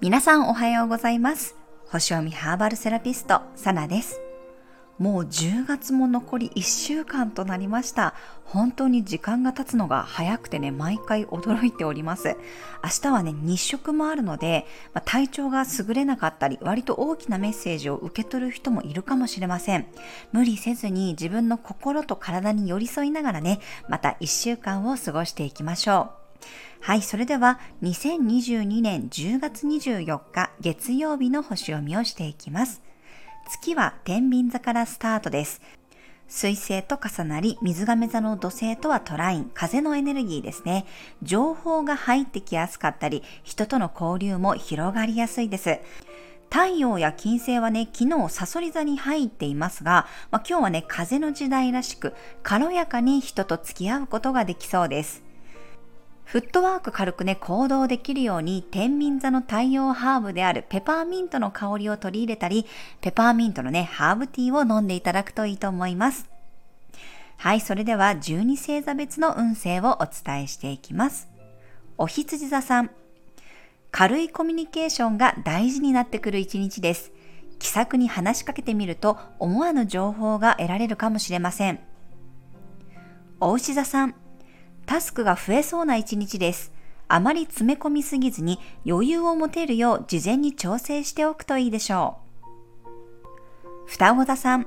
皆さんおはようございます。星読みハーバルセラピストサナです。もう10月も残り1週間となりました。本当に時間が経つのが早くてね、毎回驚いております。明日はね、日食もあるので、まあ、体調が優れなかったり、割と大きなメッセージを受け取る人もいるかもしれません。無理せずに自分の心と体に寄り添いながらね、また1週間を過ごしていきましょう。はい、それでは2022年10月24日月曜日の星読みをしていきます。月は天秤座からスタートです。水星と重なり、水亀座の土星とはトライン、風のエネルギーですね。情報が入ってきやすかったり、人との交流も広がりやすいです。太陽や金星はね、昨日サソリ座に入っていますが、まあ、今日はね、風の時代らしく、軽やかに人と付き合うことができそうです。フットワーク軽くね、行動できるように、天秤座の太陽ハーブであるペパーミントの香りを取り入れたり、ペパーミントのね、ハーブティーを飲んでいただくといいと思います。はい、それでは12星座別の運勢をお伝えしていきます。お羊座さん。軽いコミュニケーションが大事になってくる一日です。気さくに話しかけてみると思わぬ情報が得られるかもしれません。お牛座さん。タスクが増えそうな一日です。あまり詰め込みすぎずに余裕を持てるよう事前に調整しておくといいでしょう。双子座さん、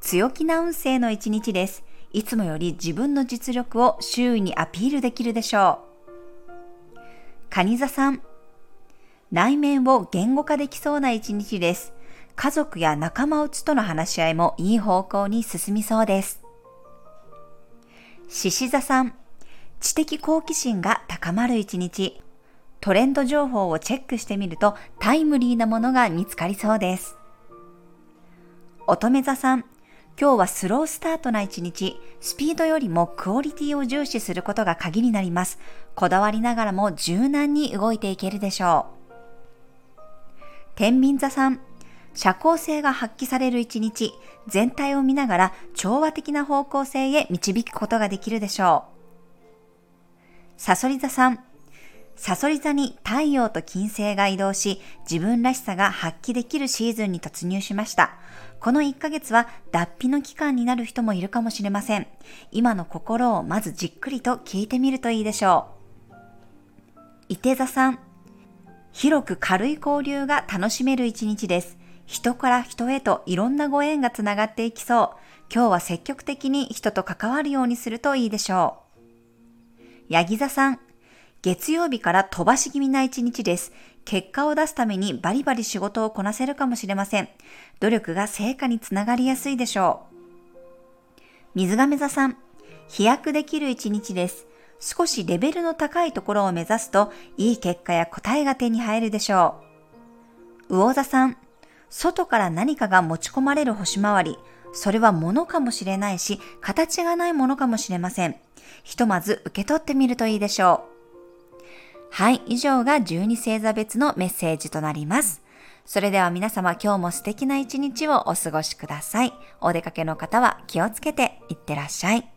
強気な運勢の一日です。いつもより自分の実力を周囲にアピールできるでしょう。蟹座さん、内面を言語化できそうな一日です。家族や仲間内との話し合いもいい方向に進みそうです。獅子座さん、知的好奇心が高まる一日。トレンド情報をチェックしてみるとタイムリーなものが見つかりそうです。乙女座さん、今日はスロースタートな一日、スピードよりもクオリティを重視することが鍵になります。こだわりながらも柔軟に動いていけるでしょう。天秤座さん、社交性が発揮される一日、全体を見ながら調和的な方向性へ導くことができるでしょう。サソリ座さん。サソリ座に太陽と金星が移動し、自分らしさが発揮できるシーズンに突入しました。この1ヶ月は脱皮の期間になる人もいるかもしれません。今の心をまずじっくりと聞いてみるといいでしょう。伊手座さん。広く軽い交流が楽しめる一日です。人から人へといろんなご縁がつながっていきそう。今日は積極的に人と関わるようにするといいでしょう。ヤギ座さん。月曜日から飛ばし気味な一日です。結果を出すためにバリバリ仕事をこなせるかもしれません。努力が成果につながりやすいでしょう。水亀座さん。飛躍できる一日です。少しレベルの高いところを目指すと、いい結果や答えが手に入るでしょう。魚座さん。外から何かが持ち込まれる星回り。それは物かもしれないし、形がないものかもしれません。ひとまず受け取ってみるといいでしょう。はい、以上が12星座別のメッセージとなります。それでは皆様今日も素敵な一日をお過ごしください。お出かけの方は気をつけていってらっしゃい。